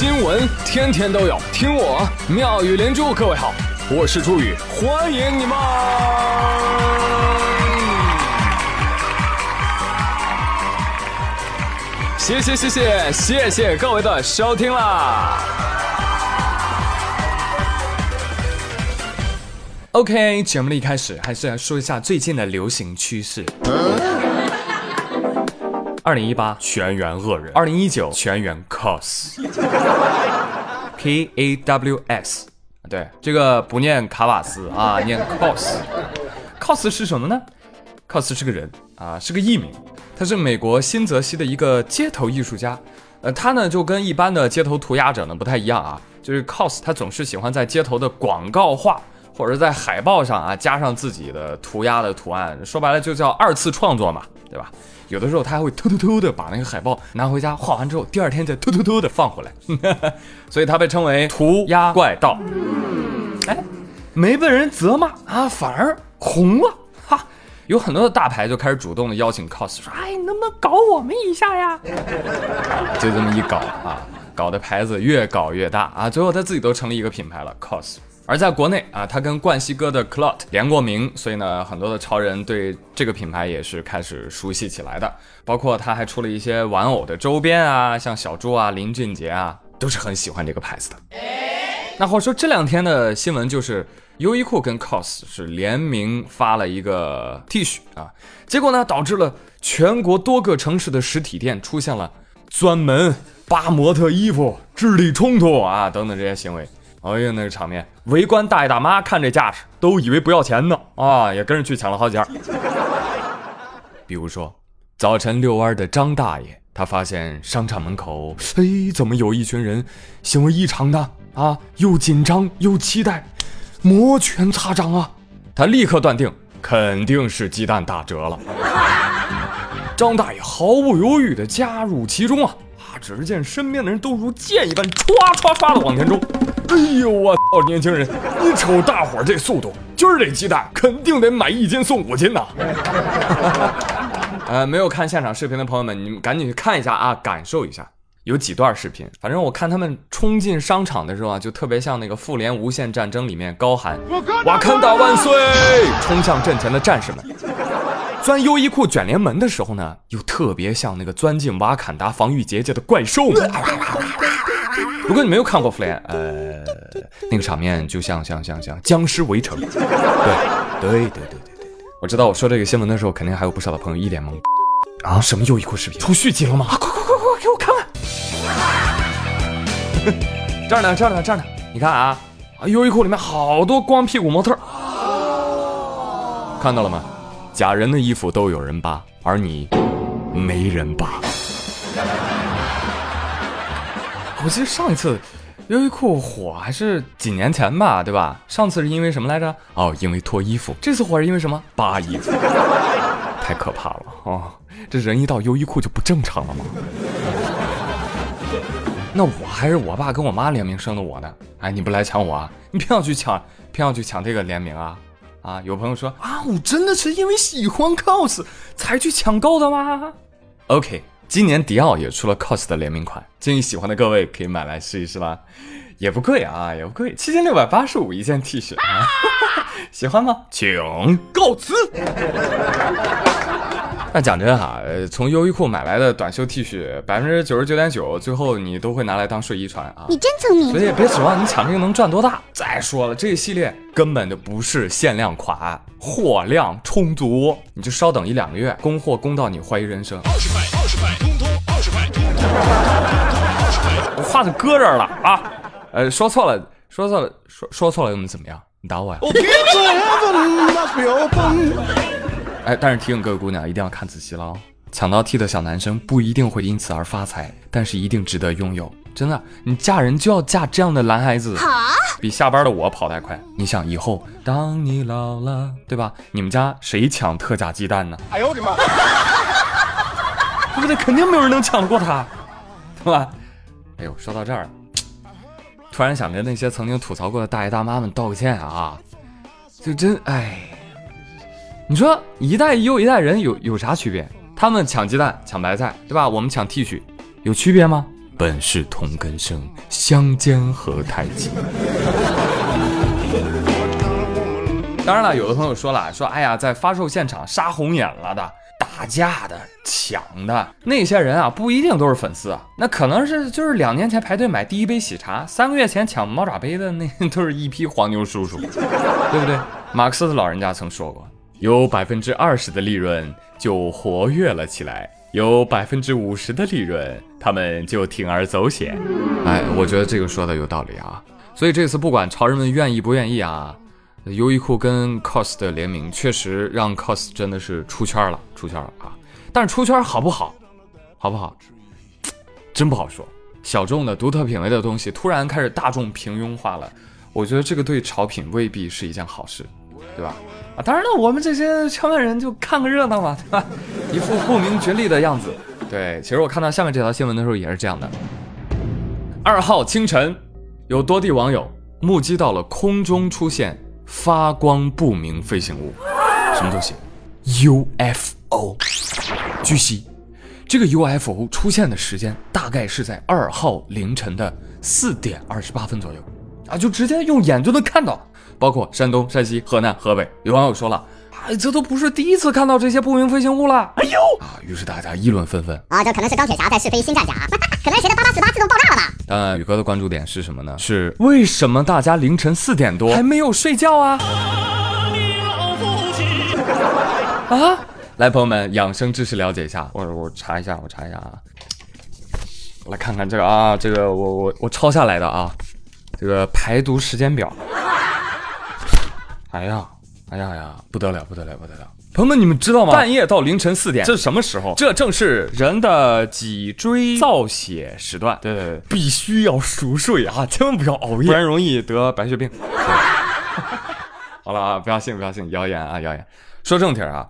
新闻天天都有，听我妙语连珠。各位好，我是朱宇，欢迎你们！谢谢谢谢谢谢各位的收听啦！OK，节目的一开始还是来说一下最近的流行趋势。二零一八全员恶人，二零一九全员 cos，K A W S，对，这个不念卡瓦斯啊，念 cos，cos 是什么呢？cos 是个人啊，是个艺名，他是美国新泽西的一个街头艺术家，呃，他呢就跟一般的街头涂鸦者呢不太一样啊，就是 cos 他总是喜欢在街头的广告画或者在海报上啊加上自己的涂鸦的图案，说白了就叫二次创作嘛，对吧？有的时候他还会偷偷偷的把那个海报拿回家画完之后，第二天再偷偷偷的放回来，所以他被称为涂鸦怪盗。哎，没被人责骂啊，反而红了哈！有很多的大牌就开始主动的邀请 cos，说：“哎，能不能搞我们一下呀？” 就这么一搞啊，搞的牌子越搞越大啊，最后他自己都成立一个品牌了，cos。而在国内啊，他跟冠希哥的 Clot 联过名，所以呢，很多的潮人对这个品牌也是开始熟悉起来的。包括他还出了一些玩偶的周边啊，像小猪啊、林俊杰啊，都是很喜欢这个牌子的。那话说这两天的新闻就是，优衣库跟 COS 是联名发了一个 T 恤啊，结果呢，导致了全国多个城市的实体店出现了专门扒模特衣服、智力冲突啊等等这些行为。哎呀，那个场面，围观大爷大妈看这架势，都以为不要钱呢啊，也跟着去抢了好几件。比如说，早晨遛弯的张大爷，他发现商场门口，哎，怎么有一群人行为异常的啊？又紧张又期待，摩拳擦掌啊！他立刻断定，肯定是鸡蛋打折了。张大爷毫不犹豫地加入其中啊！啊，只见身边的人都如箭一般，唰唰唰的往前冲。哎呦我操！年轻人，你瞅大伙这速度，今儿这鸡蛋肯定得买一斤送五斤呐！呃，没有看现场视频的朋友们，你们赶紧去看一下啊，感受一下。有几段视频，反正我看他们冲进商场的时候啊，就特别像那个《复联无限战争》里面高喊“瓦坎达万岁”，冲向阵前的战士们。钻优衣库卷帘门的时候呢，又特别像那个钻进瓦坎达防御结界的怪兽们。如果你没有看过《复联》，呃，那个场面就像像像像僵尸围城。对对对对对对，我知道我说这个新闻的时候，肯定还有不少的朋友一脸懵。啊，什么优衣库视频出续集了吗？快快快快快给我看看！这儿呢，这儿呢，这儿呢。你看啊，啊，优衣库里面好多光屁股模特，看到了吗？假人的衣服都有人扒，而你没人扒。我记得上一次优衣库火还是几年前吧，对吧？上次是因为什么来着？哦，因为脱衣服。这次火是因为什么？扒衣服，太可怕了啊！这人一到优衣库就不正常了吗？那我还是我爸跟我妈联名生的我呢。哎，你不来抢我啊？你偏要去抢，偏要去抢这个联名啊？啊！有朋友说啊，我真的是因为喜欢 cos 才去抢购的吗？OK。今年迪奥也出了 COS 的联名款，建议喜欢的各位可以买来试一试吧，也不贵啊，也不贵，七千六百八十五一件 T 恤，喜欢吗？请告辞。那讲真哈，从优衣库买来的短袖 T 恤，百分之九十九点九，最后你都会拿来当睡衣穿啊。你真聪明。所以也别指望你抢这个能赚多大。再说了，这个系列根本就不是限量款，货量充足，你就稍等一两个月，供货供到你怀疑人生。我 话就搁这儿了啊，呃，说错了，说错了，说说错了又能怎么样？你打我呀。哎，但是提醒各位姑娘一定要看仔细了哦，抢到 T 的小男生不一定会因此而发财，但是一定值得拥有。真的，你嫁人就要嫁这样的男孩子，比下班的我跑得还快。你想以后当你老了，对吧？你们家谁抢特价鸡蛋呢？哎呦我的妈！对不对？肯定没有人能抢得过他，对吧？哎呦，说到这儿，突然想着那些曾经吐槽过的大爷大妈们道个歉啊，就真哎。你说一代又一代人有有啥区别？他们抢鸡蛋抢白菜，对吧？我们抢 T 恤，有区别吗？本是同根生，相煎何太急。当然了，有的朋友说了，说哎呀，在发售现场杀红眼了的、打架的、抢的那些人啊，不一定都是粉丝啊，那可能是就是两年前排队买第一杯喜茶，三个月前抢猫爪杯的那都是一批黄牛叔叔，对不对？马克思的老人家曾说过，有百分之二十的利润就活跃了起来，有百分之五十的利润他们就铤而走险。哎，我觉得这个说的有道理啊。所以这次不管潮人们愿意不愿意啊。优衣库跟 COS 的联名确实让 COS 真的是出圈了，出圈了啊！但是出圈好不好，好不好，真不好说。小众的、独特品味的东西突然开始大众平庸化了，我觉得这个对潮品未必是一件好事，对吧？啊，当然了，我们这些圈外人就看个热闹嘛，对吧？一副不明觉厉的样子。对，其实我看到下面这条新闻的时候也是这样的。二号清晨，有多地网友目击到了空中出现。发光不明飞行物，什么东西？UFO。据悉，这个 UFO 出现的时间大概是在二号凌晨的四点二十八分左右，啊，就直接用眼就能看到。包括山东、山西、河南、河北，有网友说了，哎，这都不是第一次看到这些不明飞行物了。哎呦，啊，于是大家议论纷纷。啊，这可能是钢铁侠在试飞新战甲，可能是谁的八八四八自动爆炸了吧？但宇哥的关注点是什么呢？是为什么大家凌晨四点多还没有睡觉啊？啊！来，朋友们，养生知识了解一下。我我查一下，我查一下啊。来看看这个啊，这个我我我抄下来的啊，这个排毒时间表。哎呀，哎呀呀，不得了，不得了，不得了！朋友们，你们知道吗？半夜到凌晨四点，这是什么时候？这正是人的脊椎造血时段。对对对，必须要熟睡啊，千万不要熬夜，不然容易得白血病。好了啊，不要信，不要信，谣言啊，谣言。说正题啊，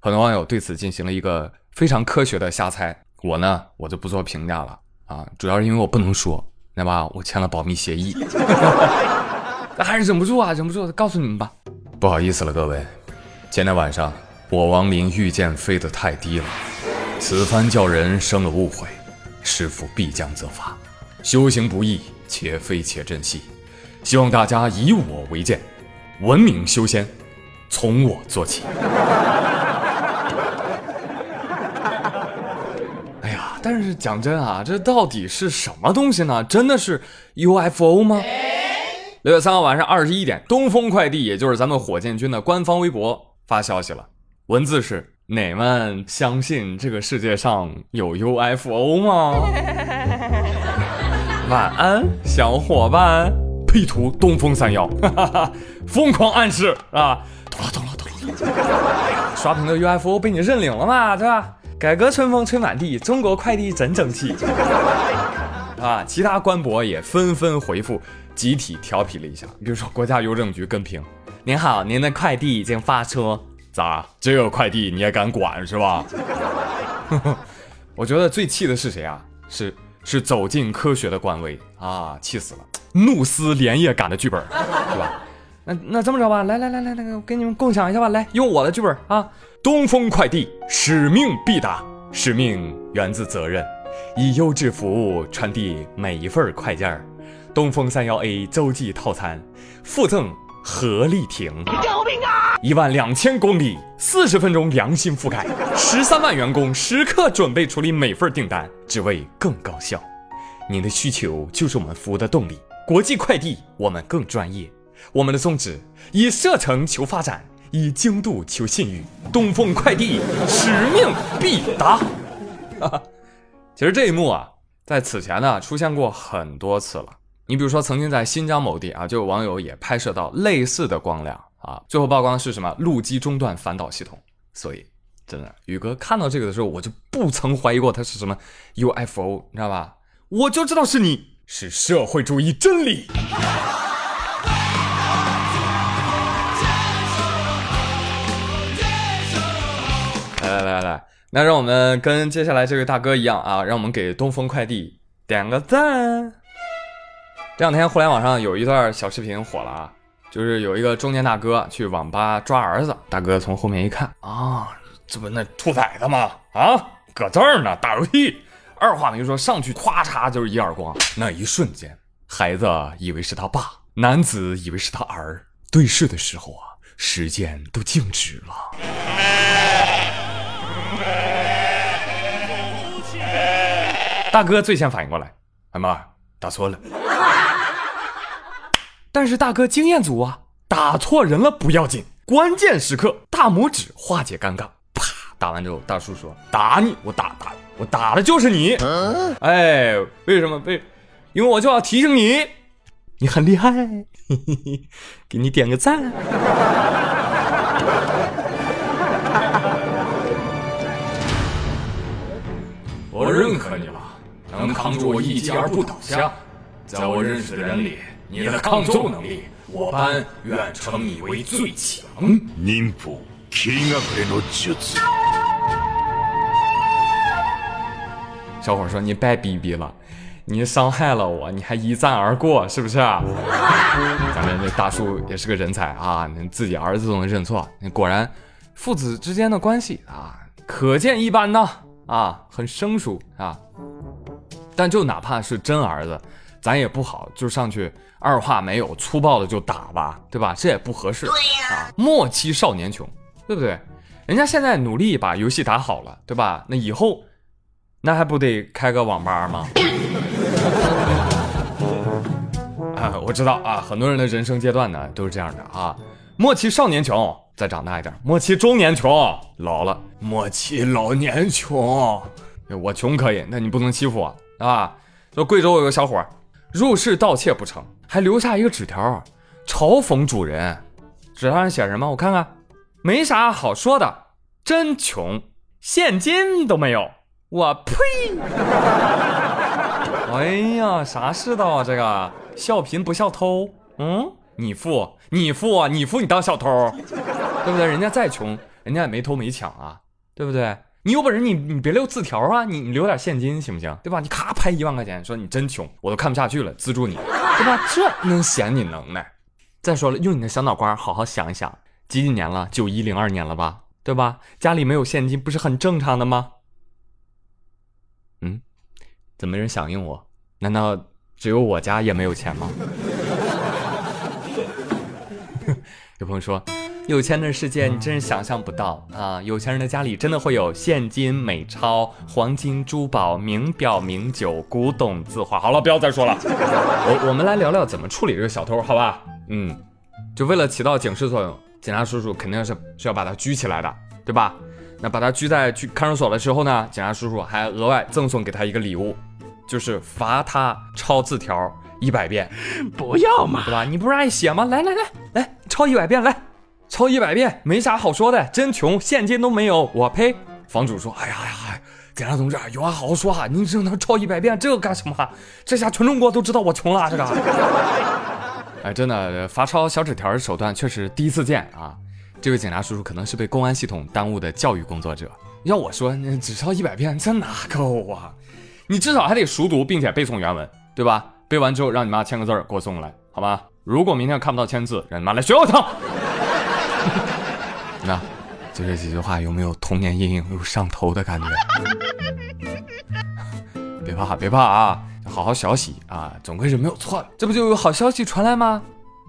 很多网友对此进行了一个非常科学的瞎猜。我呢，我就不做评价了啊，主要是因为我不能说，那吧？我签了保密协议。那还是忍不住啊，忍不住告诉你们吧。不好意思了，各位，前天晚上。我王林御剑飞得太低了，此番叫人生了误会，师傅必将责罚。修行不易，且飞且珍惜，希望大家以我为鉴，文明修仙，从我做起。哎呀，但是讲真啊，这到底是什么东西呢？真的是 UFO 吗？六月三号晚上二十一点，东风快递，也就是咱们火箭军的官方微博发消息了。文字是你们相信这个世界上有 UFO 吗？晚安，小伙伴。P 图东风三幺，疯狂暗示啊！懂了，懂了，懂了，刷屏的 UFO 被你认领了嘛，对吧？改革春风吹满地，中国快递真争气。啊，其他官博也纷纷回复，集体调皮了一下。比如说国家邮政局跟评：您好，您的快递已经发出。咋？这个快递你也敢管是吧？我觉得最气的是谁啊？是是走进科学的官微啊！气死了，怒撕连夜赶的剧本，对吧？那那这么着吧，来来来来，那个给你们共享一下吧，来用我的剧本啊！东风快递使命必达，使命源自责任，以优质服务传递每一份快件。东风三幺 A 洲际套餐附赠。合力艇，救命啊！一万两千公里，四十分钟良心覆盖，十三万员工时刻准备处理每份订单，只为更高效。您的需求就是我们服务的动力。国际快递，我们更专业。我们的宗旨：以射程求发展，以精度求信誉。东风快递，使命必达。哈哈，其实这一幕啊，在此前呢出现过很多次了。你比如说，曾经在新疆某地啊，就有网友也拍摄到类似的光亮啊。最后曝光的是什么？路基中断反导系统。所以，真的，宇哥看到这个的时候，我就不曾怀疑过它是什么 UFO，你知道吧？我就知道是你，是社会主义真理。来来来来，那让我们跟接下来这位大哥一样啊，让我们给东风快递点个赞。这两天互联网上有一段小视频火了啊，就是有一个中年大哥去网吧抓儿子，大哥从后面一看啊，这不那兔崽子吗？啊，搁这儿呢打游戏，二话没说上去，咵嚓就是一耳光。那一瞬间，孩子以为是他爸，男子以为是他儿。对视的时候啊，时间都静止了。大哥最先反应过来，哎妈，打错了。但是大哥经验足啊，打错人了不要紧，关键时刻大拇指化解尴尬。啪，打完之后，大叔说：“打你，我打打，我打的就是你。”哎，为什么？被，因为我就要提醒你，你很厉害，嘿嘿嘿，给你点个赞。我认可你了，能扛住我一击而不倒下。在我认识的人里，你的抗揍能力，我班愿称你为最强。忍法切隠れの術小伙说：“你别逼逼了，你伤害了我，你还一战而过，是不是？” 咱们这大叔也是个人才啊，自己儿子都能认错，果然父子之间的关系啊，可见一斑呐啊，很生疏啊。但就哪怕是真儿子，咱也不好就上去二话没有粗暴的就打吧，对吧？这也不合适啊。莫欺少年穷，对不对？人家现在努力把游戏打好了，对吧？那以后。那还不得开个网吧吗？啊，我知道啊，很多人的人生阶段呢都是这样的啊。莫欺少年穷，再长大一点，莫欺中年穷，老了莫欺老年穷。我穷可以，那你不能欺负我啊！说贵州有个小伙入室盗窃不成，还留下一个纸条嘲讽主人。纸条上写什么？我看看，没啥好说的，真穷，现金都没有。我呸！哎呀，啥世道啊？这个笑贫不笑偷。嗯，你富，你富，你富，你当小偷，对不对？人家再穷，人家也没偷没抢啊，对不对？你有本事，你你别留字条啊，你你留点现金行不行？对吧？你咔拍一万块钱，说你真穷，我都看不下去了，资助你，对吧？这能显你能耐？再说了，用你的小脑瓜好好想一想，几几年了？九一零二年了吧？对吧？家里没有现金，不是很正常的吗？嗯，怎么没人响应我？难道只有我家也没有钱吗？有朋友说，有钱人的世界你真是想象不到啊！有钱人的家里真的会有现金、美钞、黄金、珠宝、名表、名酒、古董、字画。好了，不要再说了。我我们来聊聊怎么处理这个小偷，好吧？嗯，就为了起到警示作用，警察叔叔肯定是是要把他拘起来的，对吧？那把他拘在去看守所的时候呢，警察叔叔还额外赠送给他一个礼物，就是罚他抄字条一百遍。不要嘛，对吧？你不是爱写吗？来来来来，抄一百遍，来，抄一百遍，没啥好说的，真穷，现金都没有。我呸！房主说：“哎呀呀，警察同志，有话好好说啊，你只能抄一百遍，这个干什么？这下全中国都知道我穷了，这个。哎，真的，罚抄小纸条的手段确实第一次见啊。”这位警察叔叔可能是被公安系统耽误的教育工作者。要我说，那只抄一百遍，这哪够啊？你至少还得熟读并且背诵原文，对吧？背完之后让你妈签个字儿给我送过来，好吧？如果明天看不到签字，让你妈来学我一趟。那就这几句话有没有童年阴影又上头的感觉？别怕，别怕啊，好好学习啊，总归是没有错的。这不就有好消息传来吗？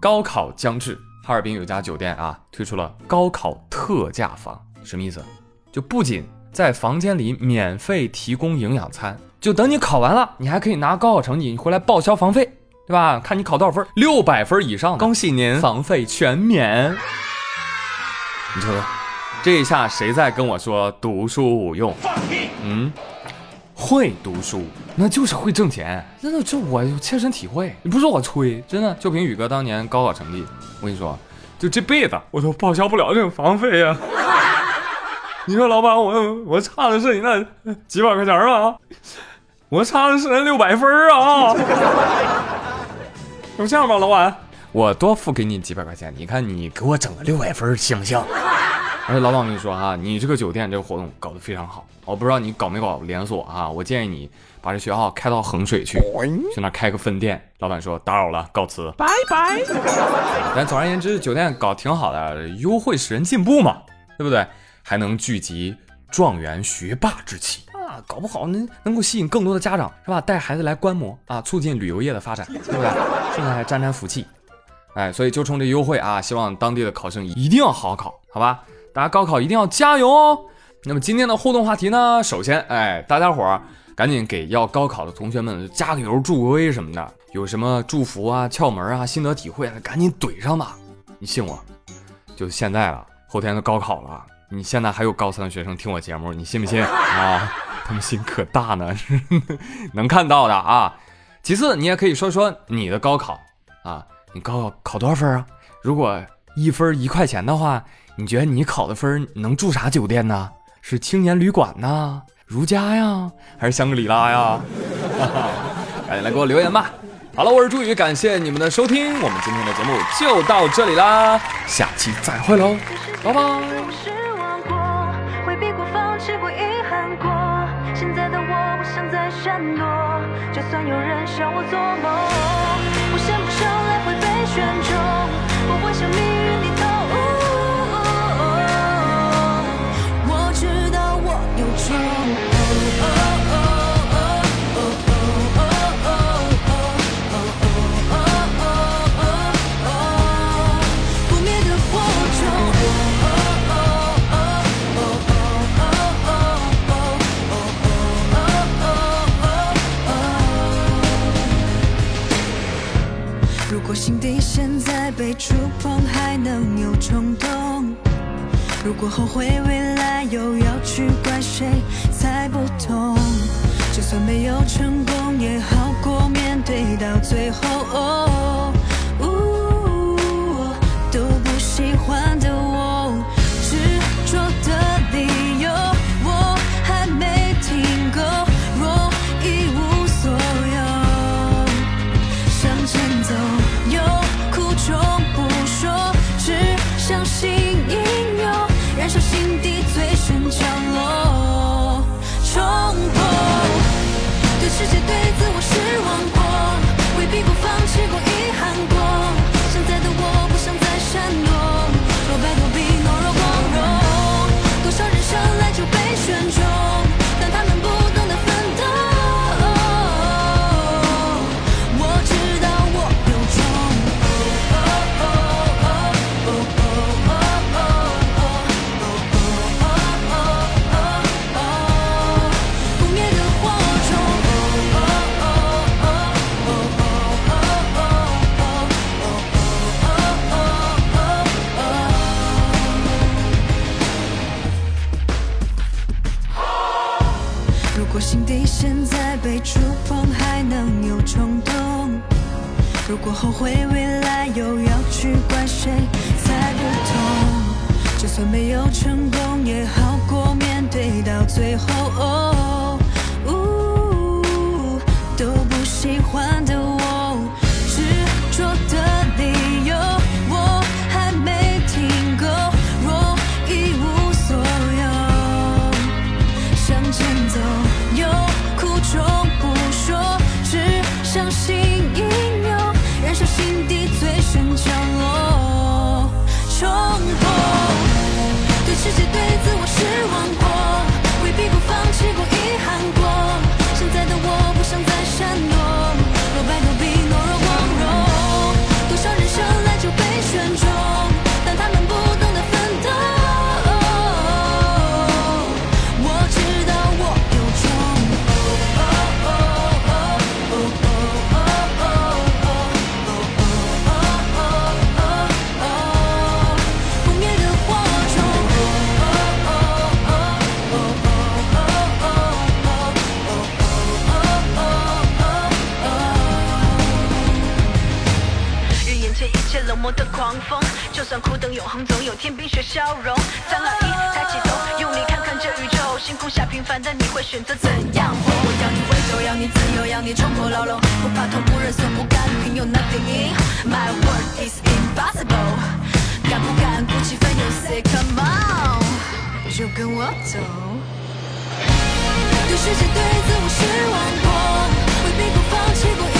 高考将至。哈尔滨有家酒店啊，推出了高考特价房，什么意思？就不仅在房间里免费提供营养餐，就等你考完了，你还可以拿高考成绩，你回来报销房费，对吧？看你考多少分，六百分以上，恭喜您，房费全免。你瞅瞅，这一下谁在跟我说读书无用？放屁嗯。会读书，那就是会挣钱。真的，这我切身体会。你不是我吹，真的。就凭宇哥当年高考成绩，我跟你说，就这辈子我都报销不了这个房费呀。你说老板，我我差的是你那几百块钱吗，我差的是那六百分啊。就这样吧，老板，我多付给你几百块钱，你看你给我整个六百分行不行？而且老板，我跟你说哈，你这个酒店这个活动搞得非常好，我不知道你搞没搞连锁啊？我建议你把这学校开到衡水去，去那开个分店。老板说打扰了，告辞，拜拜。但总而言之，酒店搞挺好的，优惠使人进步嘛，对不对？还能聚集状元学霸之气啊，啊，搞不好能能够吸引更多的家长是吧？带孩子来观摩啊，促进旅游业的发展，对不对？顺便还沾沾福气。哎，所以就冲这优惠啊，希望当地的考生一定要好好考，好吧？大家高考一定要加油哦。那么今天的互动话题呢，首先，哎，大家伙儿赶紧给要高考的同学们加个油、助个威什么的，有什么祝福啊、窍门啊、心得体会啊，赶紧怼上吧。你信我，就现在了，后天都高考了，你现在还有高三的学生听我节目，你信不信啊？他们心可大呢，能看到的啊。其次，你也可以说说你的高考啊。你高考考多少分啊？如果一分一块钱的话，你觉得你考的分能住啥酒店呢？是青年旅馆呢？如家呀？还是香格里拉呀？赶 紧来给我留言吧！好了，我是朱宇，感谢你们的收听，我们今天的节目就到这里啦，下期再会喽，拜拜。过，回避过，放弃过，遗憾过。现在的我不想再闪躲，就算有人笑我做梦，我想选中，我会向命运低头。被触碰，还能有冲动？如果后悔未来，又要去怪谁？猜不通。就算没有成功，也好过面对到最后。避过，如果心底现在被触碰，还能有冲动？如果后悔未来，又要去怪谁？猜不透。就算没有成功，也好过面对到最后。哦眼前一切冷漠的狂风，就算苦等永恒，总有天冰雪消融。三二一，抬起头，用力看看这宇宙，星空下平凡的你会选择怎样活？我要你回头，要你自由，要你冲破牢笼，不怕痛，不认怂，不甘平庸，nothing in my world is impossible。敢不敢鼓起奋勇，say come on，就跟我走。对世界对自我失望过，回避过，放弃过。